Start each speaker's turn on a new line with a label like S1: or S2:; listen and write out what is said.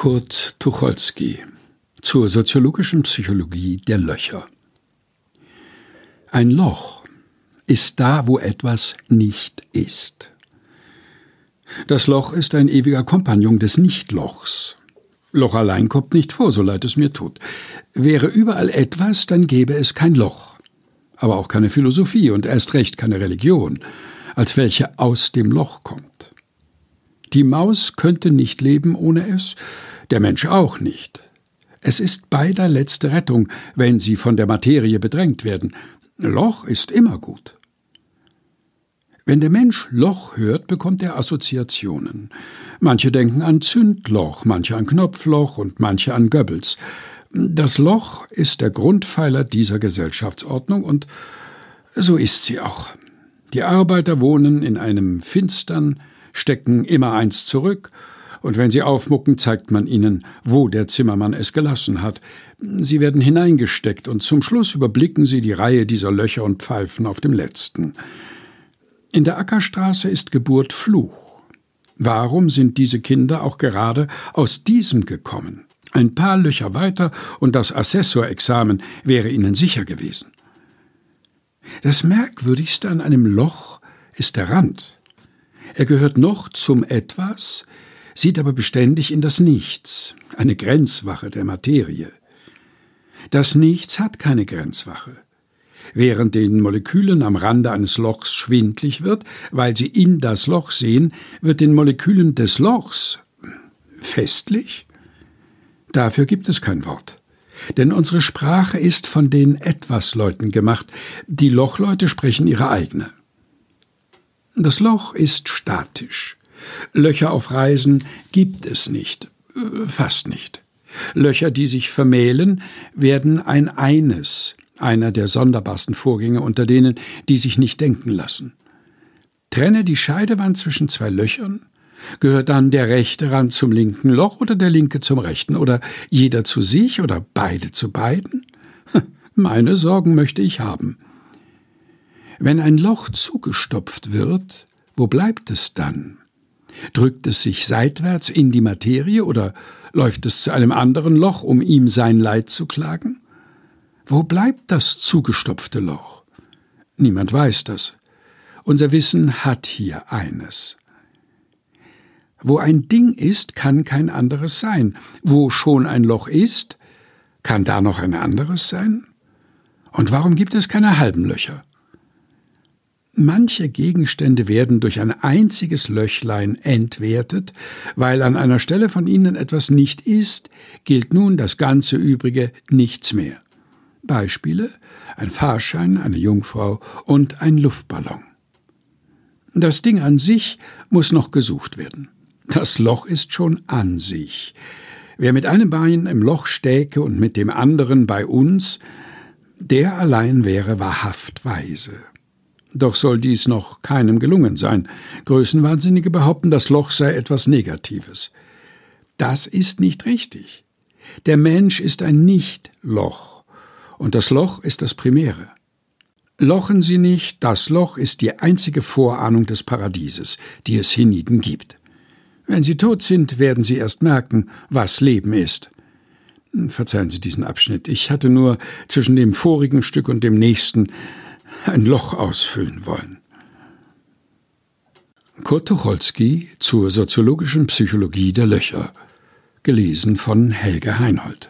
S1: Kurt Tucholsky zur soziologischen Psychologie der Löcher. Ein Loch ist da, wo etwas nicht ist. Das Loch ist ein ewiger Kompagnon des Nichtlochs. Loch allein kommt nicht vor, so leid es mir tut. Wäre überall etwas, dann gäbe es kein Loch, aber auch keine Philosophie und erst recht keine Religion, als welche aus dem Loch kommt. Die Maus könnte nicht leben ohne es, der Mensch auch nicht. Es ist beider letzte Rettung, wenn sie von der Materie bedrängt werden. Loch ist immer gut. Wenn der Mensch Loch hört, bekommt er Assoziationen. Manche denken an Zündloch, manche an Knopfloch und manche an Goebbels. Das Loch ist der Grundpfeiler dieser Gesellschaftsordnung und so ist sie auch. Die Arbeiter wohnen in einem finstern, stecken immer eins zurück, und wenn sie aufmucken, zeigt man ihnen, wo der Zimmermann es gelassen hat. Sie werden hineingesteckt, und zum Schluss überblicken sie die Reihe dieser Löcher und pfeifen auf dem letzten. In der Ackerstraße ist Geburt Fluch. Warum sind diese Kinder auch gerade aus diesem gekommen? Ein paar Löcher weiter und das Assessorexamen wäre ihnen sicher gewesen. Das Merkwürdigste an einem Loch ist der Rand. Er gehört noch zum Etwas, sieht aber beständig in das Nichts, eine Grenzwache der Materie. Das Nichts hat keine Grenzwache. Während den Molekülen am Rande eines Lochs schwindlig wird, weil sie in das Loch sehen, wird den Molekülen des Lochs festlich? Dafür gibt es kein Wort. Denn unsere Sprache ist von den Etwasleuten gemacht, die Lochleute sprechen ihre eigene. Das Loch ist statisch. Löcher auf Reisen gibt es nicht, fast nicht. Löcher, die sich vermählen, werden ein eines, einer der sonderbarsten Vorgänge unter denen, die sich nicht denken lassen. Trenne die Scheidewand zwischen zwei Löchern, gehört dann der rechte Rand zum linken Loch oder der linke zum rechten oder jeder zu sich oder beide zu beiden? Meine Sorgen möchte ich haben. Wenn ein Loch zugestopft wird, wo bleibt es dann? Drückt es sich seitwärts in die Materie oder läuft es zu einem anderen Loch, um ihm sein Leid zu klagen? Wo bleibt das zugestopfte Loch? Niemand weiß das. Unser Wissen hat hier eines. Wo ein Ding ist, kann kein anderes sein. Wo schon ein Loch ist, kann da noch ein anderes sein? Und warum gibt es keine halben Löcher? Manche Gegenstände werden durch ein einziges Löchlein entwertet, weil an einer Stelle von ihnen etwas nicht ist, gilt nun das ganze übrige nichts mehr. Beispiele ein Fahrschein, eine Jungfrau und ein Luftballon. Das Ding an sich muss noch gesucht werden. Das Loch ist schon an sich. Wer mit einem Bein im Loch stäke und mit dem anderen bei uns, der allein wäre wahrhaft weise. Doch soll dies noch keinem gelungen sein. Größenwahnsinnige behaupten, das Loch sei etwas Negatives. Das ist nicht richtig. Der Mensch ist ein Nicht-Loch und das Loch ist das Primäre. Lochen Sie nicht, das Loch ist die einzige Vorahnung des Paradieses, die es hienieden gibt. Wenn Sie tot sind, werden Sie erst merken, was Leben ist. Verzeihen Sie diesen Abschnitt, ich hatte nur zwischen dem vorigen Stück und dem nächsten ein Loch ausfüllen wollen. Kurt Tucholsky zur soziologischen Psychologie der Löcher, gelesen von Helge Heinold.